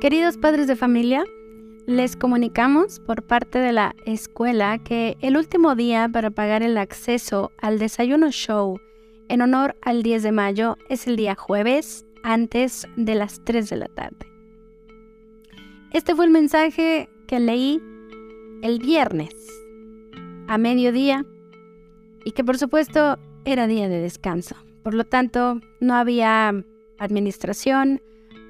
Queridos padres de familia, les comunicamos por parte de la escuela que el último día para pagar el acceso al desayuno show en honor al 10 de mayo es el día jueves antes de las 3 de la tarde. Este fue el mensaje que leí el viernes a mediodía y que por supuesto era día de descanso. Por lo tanto, no había administración,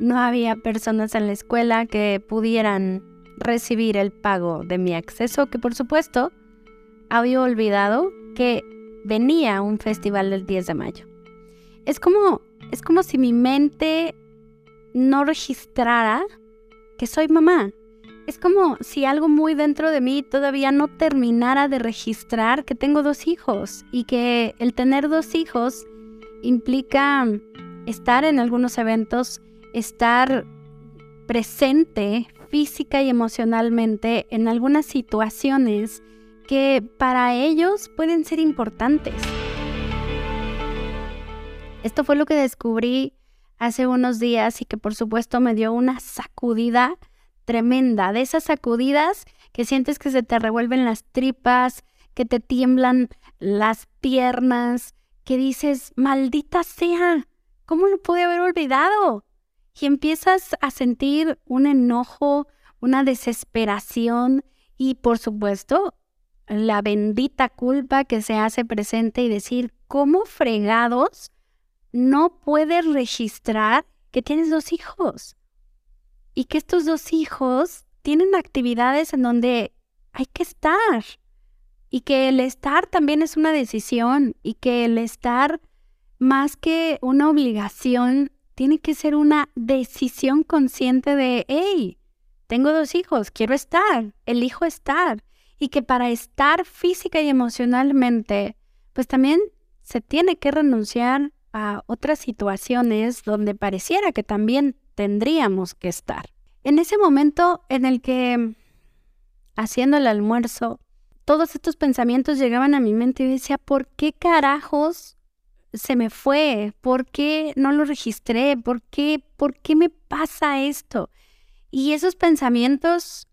no había personas en la escuela que pudieran recibir el pago de mi acceso, que por supuesto había olvidado que venía un festival del 10 de mayo. Es como, es como si mi mente no registrara que soy mamá. Es como si algo muy dentro de mí todavía no terminara de registrar que tengo dos hijos y que el tener dos hijos implica estar en algunos eventos estar presente física y emocionalmente en algunas situaciones que para ellos pueden ser importantes. Esto fue lo que descubrí hace unos días y que por supuesto me dio una sacudida tremenda, de esas sacudidas que sientes que se te revuelven las tripas, que te tiemblan las piernas, que dices, maldita sea, ¿cómo lo pude haber olvidado? Y empiezas a sentir un enojo, una desesperación y por supuesto la bendita culpa que se hace presente y decir, ¿cómo fregados no puedes registrar que tienes dos hijos? Y que estos dos hijos tienen actividades en donde hay que estar. Y que el estar también es una decisión y que el estar más que una obligación tiene que ser una decisión consciente de, hey, tengo dos hijos, quiero estar, elijo estar. Y que para estar física y emocionalmente, pues también se tiene que renunciar a otras situaciones donde pareciera que también tendríamos que estar. En ese momento en el que, haciendo el almuerzo, todos estos pensamientos llegaban a mi mente y decía, ¿por qué carajos se me fue? ¿Por qué no lo registré? ¿Por qué, ¿Por qué me pasa esto? Y esos pensamientos,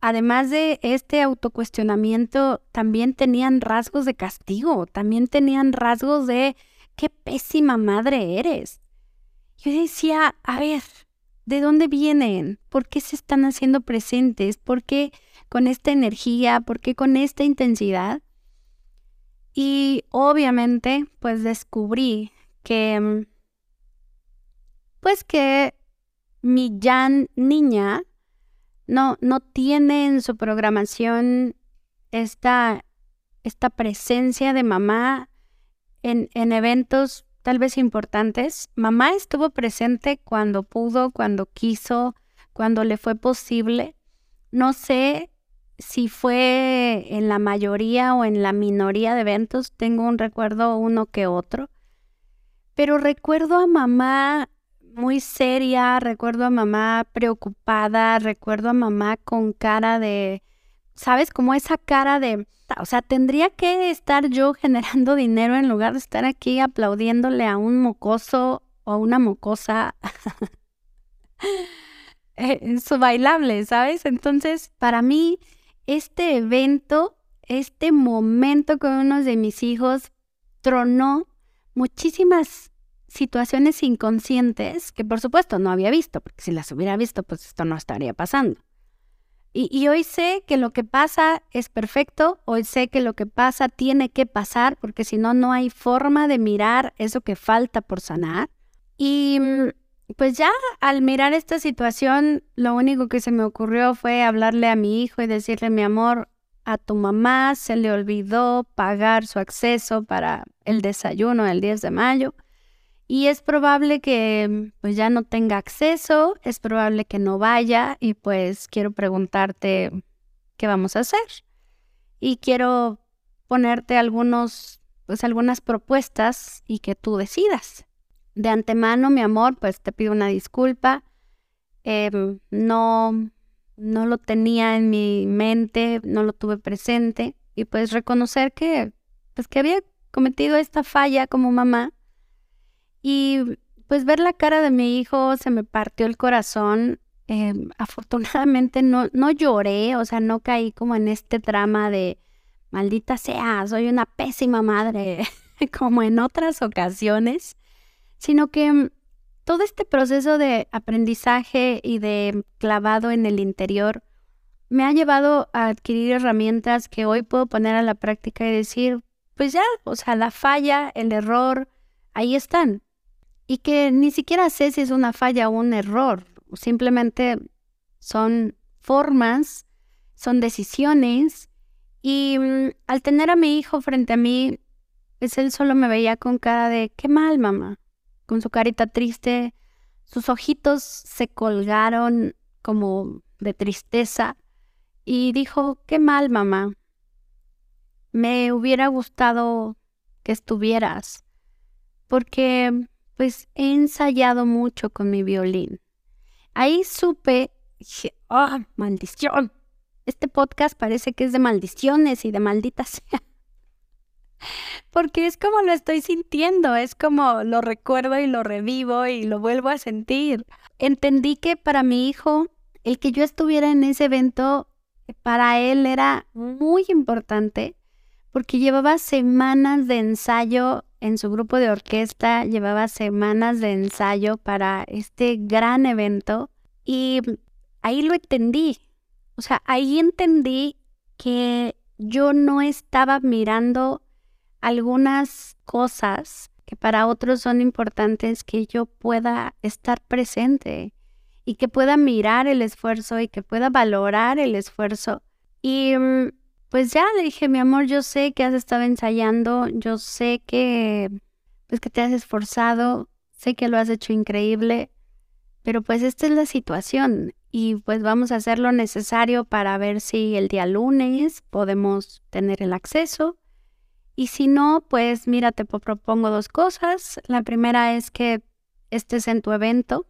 además de este autocuestionamiento, también tenían rasgos de castigo, también tenían rasgos de qué pésima madre eres. Yo decía, a ver, ¿de dónde vienen? ¿Por qué se están haciendo presentes? ¿Por qué con esta energía? ¿Por qué con esta intensidad? Y obviamente, pues descubrí que, mm, pues que mi Jan niña no, no tiene en su programación esta, esta presencia de mamá en, en eventos tal vez importantes. Mamá estuvo presente cuando pudo, cuando quiso, cuando le fue posible. No sé si fue en la mayoría o en la minoría de eventos, tengo un recuerdo uno que otro, pero recuerdo a mamá muy seria, recuerdo a mamá preocupada, recuerdo a mamá con cara de, ¿sabes? Como esa cara de, o sea, tendría que estar yo generando dinero en lugar de estar aquí aplaudiéndole a un mocoso o a una mocosa. Eh, su bailable, ¿sabes? Entonces, para mí, este evento, este momento con uno de mis hijos, tronó muchísimas situaciones inconscientes que por supuesto no había visto, porque si las hubiera visto, pues esto no estaría pasando. Y, y, hoy sé que lo que pasa es perfecto, hoy sé que lo que pasa tiene que pasar, porque si no, no hay forma de mirar eso que falta por sanar. Y pues ya al mirar esta situación, lo único que se me ocurrió fue hablarle a mi hijo y decirle, mi amor, a tu mamá se le olvidó pagar su acceso para el desayuno del 10 de mayo y es probable que pues ya no tenga acceso, es probable que no vaya y pues quiero preguntarte qué vamos a hacer. Y quiero ponerte algunos pues algunas propuestas y que tú decidas. De antemano, mi amor, pues te pido una disculpa. Em, no, no lo tenía en mi mente, no lo tuve presente. Y pues reconocer que, pues que había cometido esta falla como mamá. Y pues ver la cara de mi hijo se me partió el corazón. Em, afortunadamente no, no lloré, o sea, no caí como en este drama de maldita sea, soy una pésima madre, como en otras ocasiones, sino que mm, todo este proceso de aprendizaje y de clavado en el interior me ha llevado a adquirir herramientas que hoy puedo poner a la práctica y decir, pues ya, o sea, la falla, el error, ahí están. Y que ni siquiera sé si es una falla o un error, simplemente son formas, son decisiones. Y mm, al tener a mi hijo frente a mí, pues él solo me veía con cara de, qué mal, mamá, con su carita triste, sus ojitos se colgaron como de tristeza y dijo, qué mal, mamá, me hubiera gustado que estuvieras, porque pues he ensayado mucho con mi violín. Ahí supe, dije, oh, maldición. Este podcast parece que es de maldiciones y de malditas. Porque es como lo estoy sintiendo, es como lo recuerdo y lo revivo y lo vuelvo a sentir. Entendí que para mi hijo, el que yo estuviera en ese evento, para él era muy importante porque llevaba semanas de ensayo en su grupo de orquesta, llevaba semanas de ensayo para este gran evento y ahí lo entendí. O sea, ahí entendí que yo no estaba mirando algunas cosas que para otros son importantes, que yo pueda estar presente y que pueda mirar el esfuerzo y que pueda valorar el esfuerzo. Y mm, pues ya le dije, mi amor, yo sé que has estado ensayando, yo sé que pues que te has esforzado, sé que lo has hecho increíble, pero pues esta es la situación y pues vamos a hacer lo necesario para ver si el día lunes podemos tener el acceso. Y si no, pues mira, te propongo dos cosas. La primera es que estés en tu evento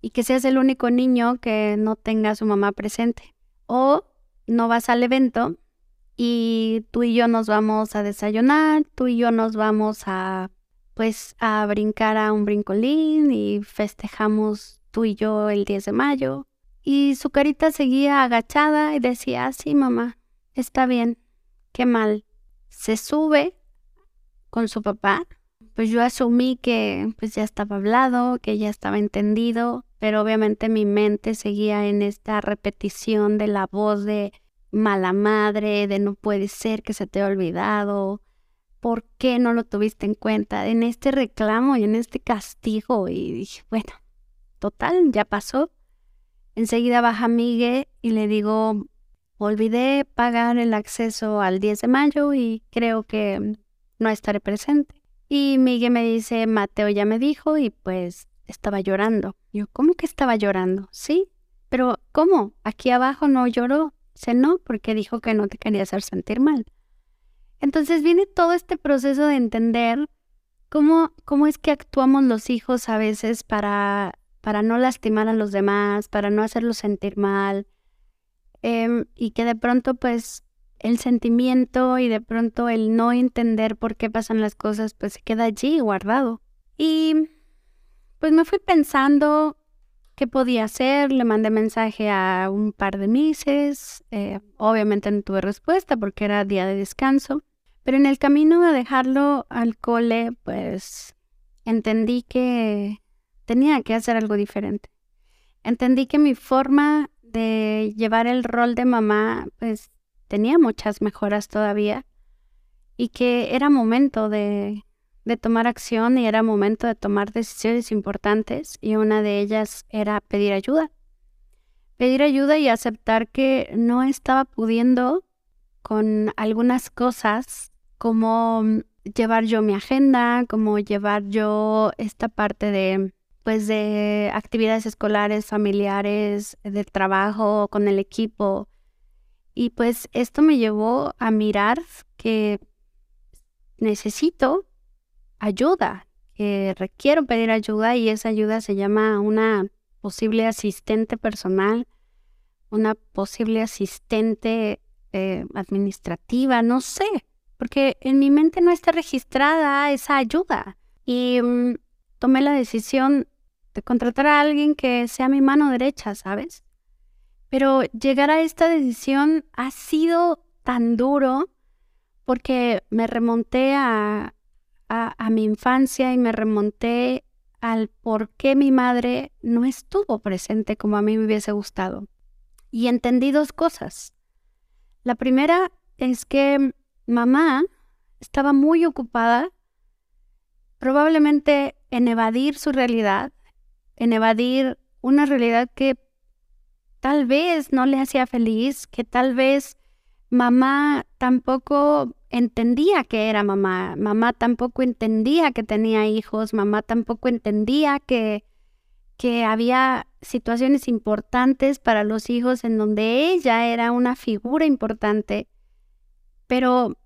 y que seas el único niño que no tenga a su mamá presente. O no vas al evento y tú y yo nos vamos a desayunar, tú y yo nos vamos a pues a brincar a un brincolín y festejamos tú y yo el 10 de mayo. Y su carita seguía agachada y decía, sí mamá, está bien, qué mal. Se sube con su papá. Pues yo asumí que pues ya estaba hablado, que ya estaba entendido, pero obviamente mi mente seguía en esta repetición de la voz de mala madre, de no puede ser que se te haya olvidado, ¿por qué no lo tuviste en cuenta? En este reclamo y en este castigo. Y dije, bueno, total, ya pasó. Enseguida baja Migue y le digo, olvidé pagar el acceso al 10 de mayo y creo que no estaré presente. Y Migue me dice, Mateo ya me dijo y pues estaba llorando. Yo, ¿cómo que estaba llorando? Sí, pero ¿cómo? Aquí abajo no lloró. Dice, no, porque dijo que no te quería hacer sentir mal. Entonces viene todo este proceso de entender cómo, cómo es que actuamos los hijos a veces para, para no lastimar a los demás, para no hacerlos sentir mal, em, y que de pronto pues el sentimiento y de pronto el no entender por qué pasan las cosas pues se queda allí guardado. Y pues me fui pensando qué podía hacer, le mandé mensaje a un par de mises, eh, obviamente no tuve respuesta porque era día de descanso, pero en el camino a dejarlo al cole, pues entendí que tenía que hacer algo diferente. Entendí que mi forma de llevar el rol de mamá, pues tenía muchas mejoras todavía y que era momento de de tomar acción y era momento de tomar decisiones importantes y una de ellas era pedir ayuda. Pedir ayuda y aceptar que no estaba pudiendo con algunas cosas como llevar yo mi agenda, como llevar yo esta parte de pues de actividades escolares, familiares, de trabajo con el equipo. Y pues esto me llevó a mirar que necesito ayuda, que requiero pedir ayuda y esa ayuda se llama una posible asistente personal, una posible asistente eh, administrativa, no sé, porque en mi mente no está registrada esa ayuda. Y mm, tomé la decisión de contratar a alguien que sea mi mano derecha, ¿sabes? Pero llegar a esta decisión ha sido tan duro porque me remonté a, a, mi infancia y me remonté al por qué mi madre no estuvo presente como a mí me hubiese gustado. Y entendí dos cosas. La primera es que mamá estaba muy ocupada probablemente en evadir su realidad, en evadir una realidad que tal vez no le hacía feliz, que tal vez mamá tampoco entendía que era mamá, mamá tampoco entendía que tenía hijos, mamá tampoco entendía que, que había situaciones importantes para los hijos en donde ella era una figura importante, pero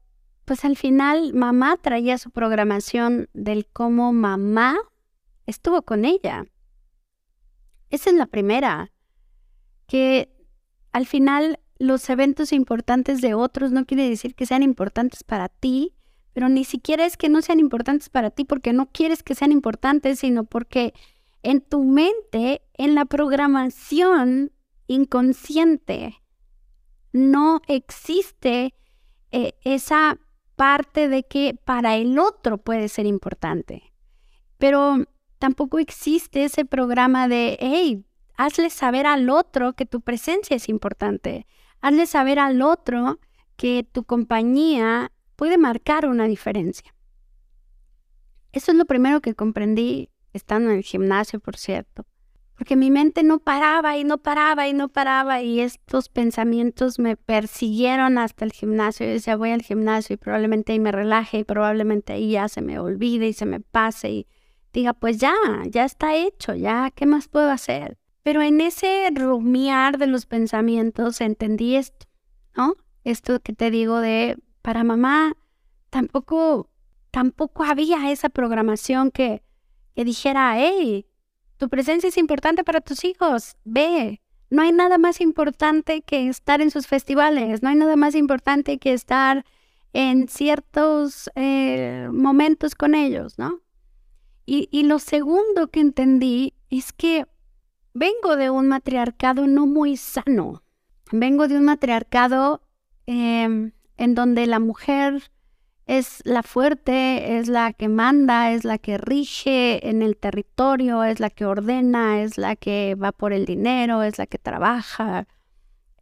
pues al final mamá traía su programación del cómo mamá estuvo con ella. Esa es la primera, que al final los eventos importantes de otros no quiere decir que sean importantes para ti, pero ni siquiera es que no sean importantes para ti porque no quieres que sean importantes, sino porque en tu mente, en la programación inconsciente, no existe eh, esa parte de que para el otro puede ser importante. Pero tampoco existe ese programa de, hey, hazle saber al otro que tu presencia es importante. Hazle saber al otro que tu compañía puede marcar una diferencia. Eso es lo primero que comprendí estando en el gimnasio, por cierto porque mi mente no paraba y no paraba y no paraba y estos pensamientos me persiguieron hasta el gimnasio. Yo decía, voy al gimnasio y probablemente ahí me relaje y probablemente ahí ya se me olvide y se me pase y diga, pues ya, ya está hecho, ya, ¿qué más puedo hacer? Pero en ese rumiar de los pensamientos entendí esto, ¿no? Esto que te digo de, para mamá, tampoco, tampoco había esa programación que, que dijera, hey, tu presencia es importante para tus hijos. Ve. No hay nada más importante que estar en sus festivales. No hay nada más importante que estar en ciertos eh, momentos con ellos, ¿no? Y, lo segundo que entendí es que vengo de un matriarcado no muy sano. Vengo de un matriarcado em, en donde la mujer es la fuerte, es la que manda, es la que rige en el territorio, es la que ordena, es la que va por el dinero, es la que trabaja.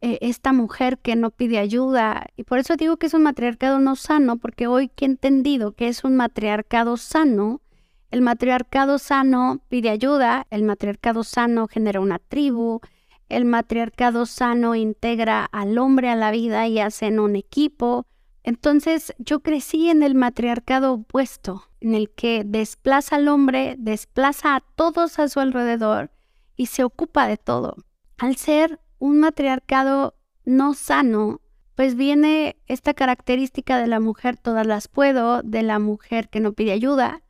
Eh, esta mujer que no pide ayuda. Y por eso digo que es un matriarcado no sano, porque hoy que he entendido que es un matriarcado sano, el matriarcado sano pide ayuda, el matriarcado sano genera una tribu, el matriarcado sano integra al hombre a la vida y hacen un equipo, entonces yo crecí en el matriarcado opuesto, en el que desplaza al hombre, desplaza a todos a su alrededor y se ocupa de todo. Al ser un matriarcado no sano, pues viene esta característica de la mujer todas las puedo, de la mujer que no pide ayuda.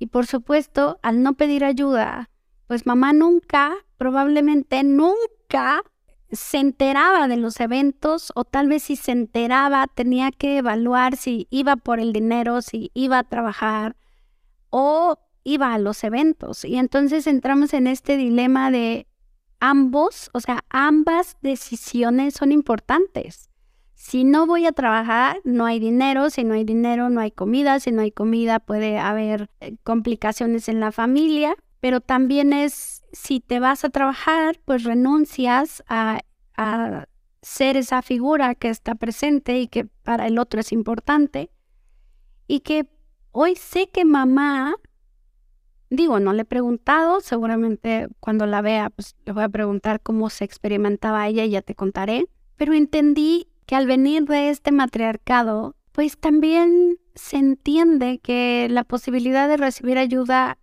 Y por supuesto, al no pedir ayuda, pues mamá nunca, probablemente nunca se enteraba de los eventos o tal vez si se enteraba tenía que evaluar si iba por el dinero, si iba a trabajar o iba a los eventos. Y entonces entramos en este dilema de ambos, o sea, ambas decisiones son importantes. Si no voy a trabajar, no hay dinero, si no hay dinero, no hay comida, si no hay comida puede haber eh, complicaciones en la familia, pero también es si te vas a trabajar, pues renuncias a, ser esa figura que está presente y que para el otro es importante. Y que hoy sé que mamá, digo, no le he preguntado, seguramente cuando la vea, pues le voy a preguntar cómo se experimentaba ella y ya te contaré. Pero entendí que al venir de este matriarcado, pues también se entiende que la posibilidad de recibir ayuda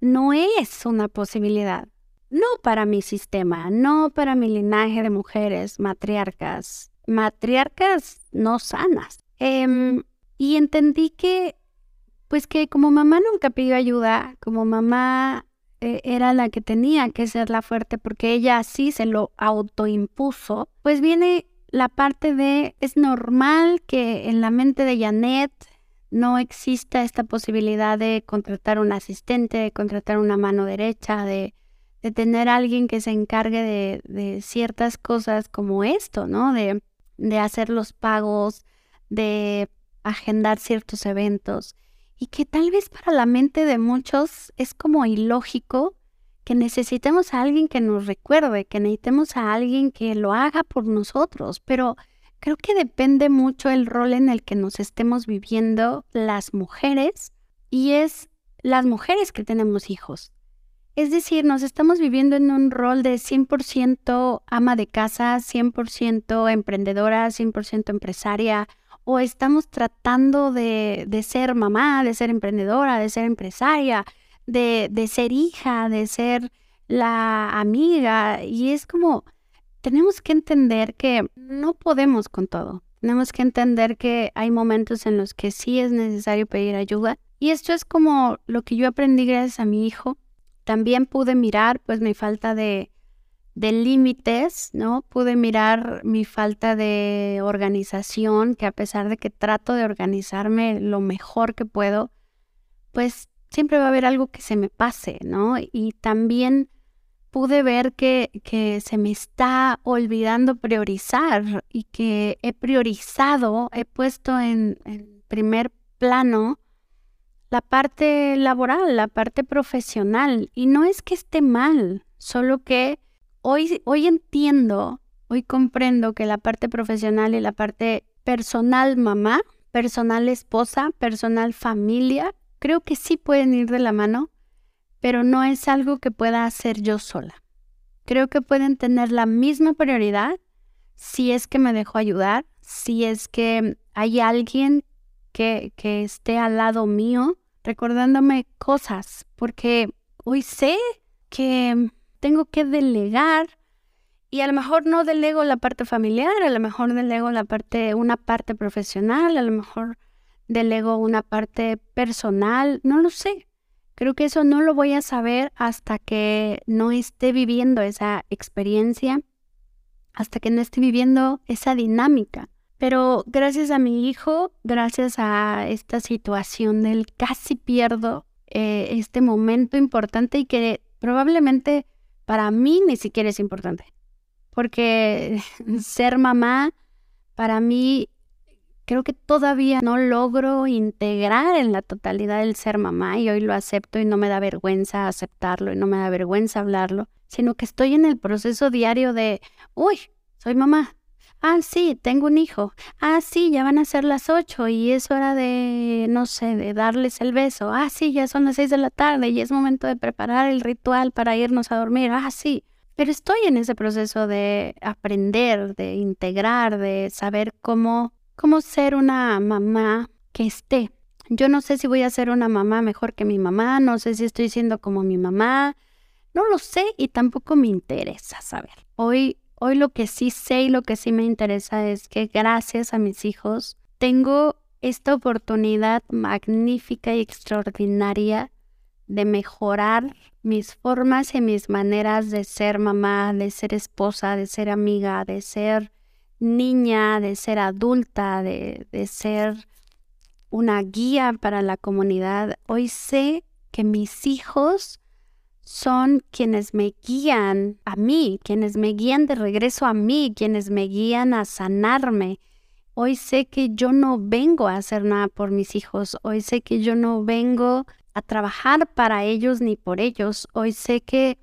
no es una posibilidad. No para mi sistema, no para mi linaje de mujeres matriarcas, matriarcas no sanas. Em, y entendí que, pues que como mamá nunca pidió ayuda, como mamá eh, era la que tenía que ser la fuerte porque ella así se lo autoimpuso, pues viene la parte de es normal que en la mente de Janet no exista esta posibilidad de contratar un asistente, de contratar una mano derecha, de, tener alguien que se encargue de, de, ciertas cosas como esto, ¿no? De hacer los pagos, de agendar ciertos eventos. Y que tal vez para la mente de muchos es como ilógico que necesitemos a alguien que nos recuerde, que necesitemos a alguien que lo haga por nosotros, pero creo que depende mucho el rol en el que nos estemos viviendo las mujeres y es las mujeres que tenemos hijos. Es decir, nos estamos viviendo en un rol de 100% ama de casa, 100% emprendedora, 100% empresaria, o estamos tratando de, de, ser mamá, de ser emprendedora, de ser empresaria, de, de ser hija, de ser la amiga. Y es como, tenemos que entender que no podemos con todo. Tenemos que entender que hay momentos en los que sí es necesario pedir ayuda. Y esto es como lo que yo aprendí gracias a mi hijo. También pude mirar pues mi falta de, de límites, ¿no? Pude mirar mi falta de organización, que a pesar de que trato de organizarme lo mejor que puedo, pues siempre va a haber algo que se me pase, ¿no? Y también pude ver que, que se me está olvidando priorizar y que he priorizado, he puesto en, en primer plano la parte laboral, la parte profesional. Y no es que esté mal, solo que hoy, hoy entiendo, hoy comprendo que la parte profesional y la parte personal mamá, personal esposa, personal familia, creo que sí pueden ir de la mano, pero no es algo que pueda hacer yo sola. Creo que pueden tener la misma prioridad si es que me dejo ayudar, si es que hay alguien que, que esté al lado mío recordándome cosas, porque hoy sé que tengo que delegar y a lo mejor no delego la parte familiar, a lo mejor delego la parte, una parte profesional, a lo mejor delego una parte personal, no lo sé. Creo que eso no lo voy a saber hasta que no esté viviendo esa experiencia, hasta que no esté viviendo esa dinámica. Pero gracias a mi hijo, gracias a esta situación del casi pierdo eh, este momento importante y que probablemente para mí ni siquiera es importante. Porque ser mamá para mí creo que todavía no logro integrar en la totalidad el ser mamá y hoy lo acepto y no me da vergüenza aceptarlo y no me da vergüenza hablarlo, sino que estoy en el proceso diario de, uy, soy mamá. Ah, sí, tengo un hijo. Ah, sí, ya van a ser las ocho y es hora de, no sé, de darles el beso. Ah, sí, ya son las seis de la tarde y es momento de preparar el ritual para irnos a dormir. Ah, sí. Pero estoy en ese proceso de aprender, de integrar, de saber cómo cómo ser una mamá que esté. Yo no sé si voy a ser una mamá mejor que mi mamá, no sé si estoy siendo como mi mamá, no lo sé y tampoco me interesa saber. Hoy, hoy lo que sí sé y lo que sí me interesa es que gracias a mis hijos tengo esta oportunidad magnífica y extraordinaria de mejorar mis formas y mis maneras de ser mamá, de ser esposa, de ser amiga, de ser niña, de ser adulta, de, de ser una guía para la comunidad, hoy sé que mis hijos son quienes me guían a mí, quienes me guían de regreso a mí, quienes me guían a sanarme. Hoy sé que yo no vengo a hacer nada por mis hijos, hoy sé que yo no vengo a trabajar para ellos ni por ellos, hoy sé que,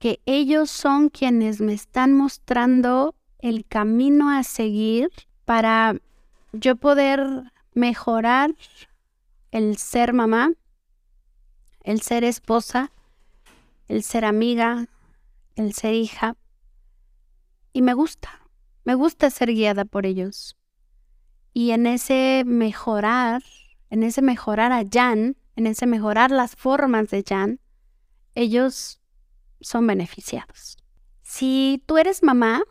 que ellos son quienes me están mostrando el camino a seguir para yo poder mejorar el ser mamá, el ser esposa, el ser amiga, el ser hija. Y me gusta, me gusta ser guiada por ellos. Y en ese mejorar, en ese mejorar a Jan, en ese mejorar las formas de Jan, ellos son beneficiados. Si tú eres mamá,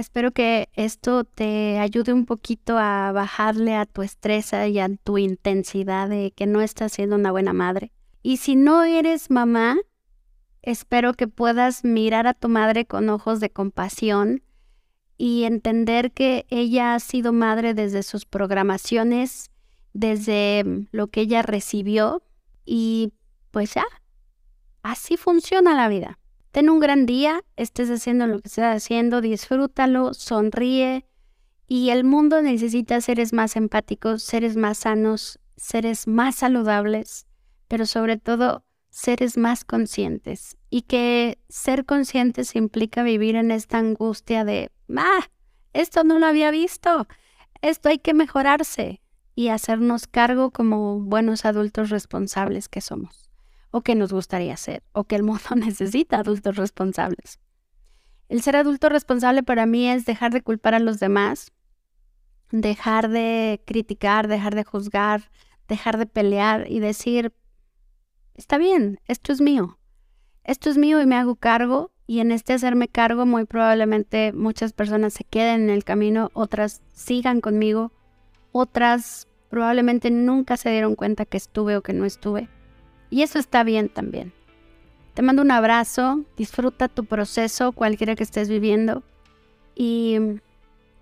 Espero que esto te ayude un poquito a bajarle a tu estrés y a tu intensidad de que no estás siendo una buena madre. Y si no eres mamá, espero que puedas mirar a tu madre con ojos de compasión y entender que ella ha sido madre desde sus programaciones desde lo que ella recibió y pues ya, así funciona la vida. Ten un gran día, estés haciendo lo que estés haciendo, disfrútalo, sonríe. Y el mundo necesita seres más empáticos, seres más sanos, seres más saludables, pero sobre todo seres más conscientes. Y que ser conscientes implica vivir en esta angustia de, ah, esto no lo había visto, esto hay que mejorarse y hacernos cargo como buenos adultos responsables que somos o que nos gustaría ser, o que el mundo necesita adultos responsables. El ser adulto responsable para mí es dejar de culpar a los demás, dejar de criticar, dejar de juzgar, dejar de pelear y decir, está bien, esto es mío, esto es mío y me hago cargo y en este hacerme cargo muy probablemente muchas personas se queden en el camino, otras sigan conmigo, otras probablemente nunca se dieron cuenta que estuve o que no estuve. Y eso está bien también. Te mando un abrazo, disfruta tu proceso, cualquiera que estés viviendo. Y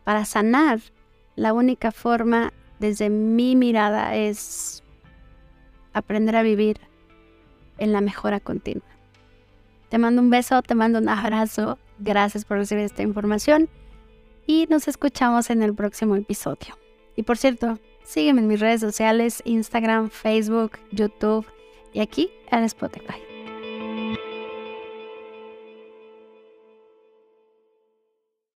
para sanar, la única forma desde mi mirada es aprender a vivir en la mejora continua. Te mando un beso, te mando un abrazo. Gracias por recibir esta información y nos escuchamos en el próximo episodio. Y por cierto, sígueme en mis redes sociales, Instagram, Facebook, YouTube y aquí en Spotify.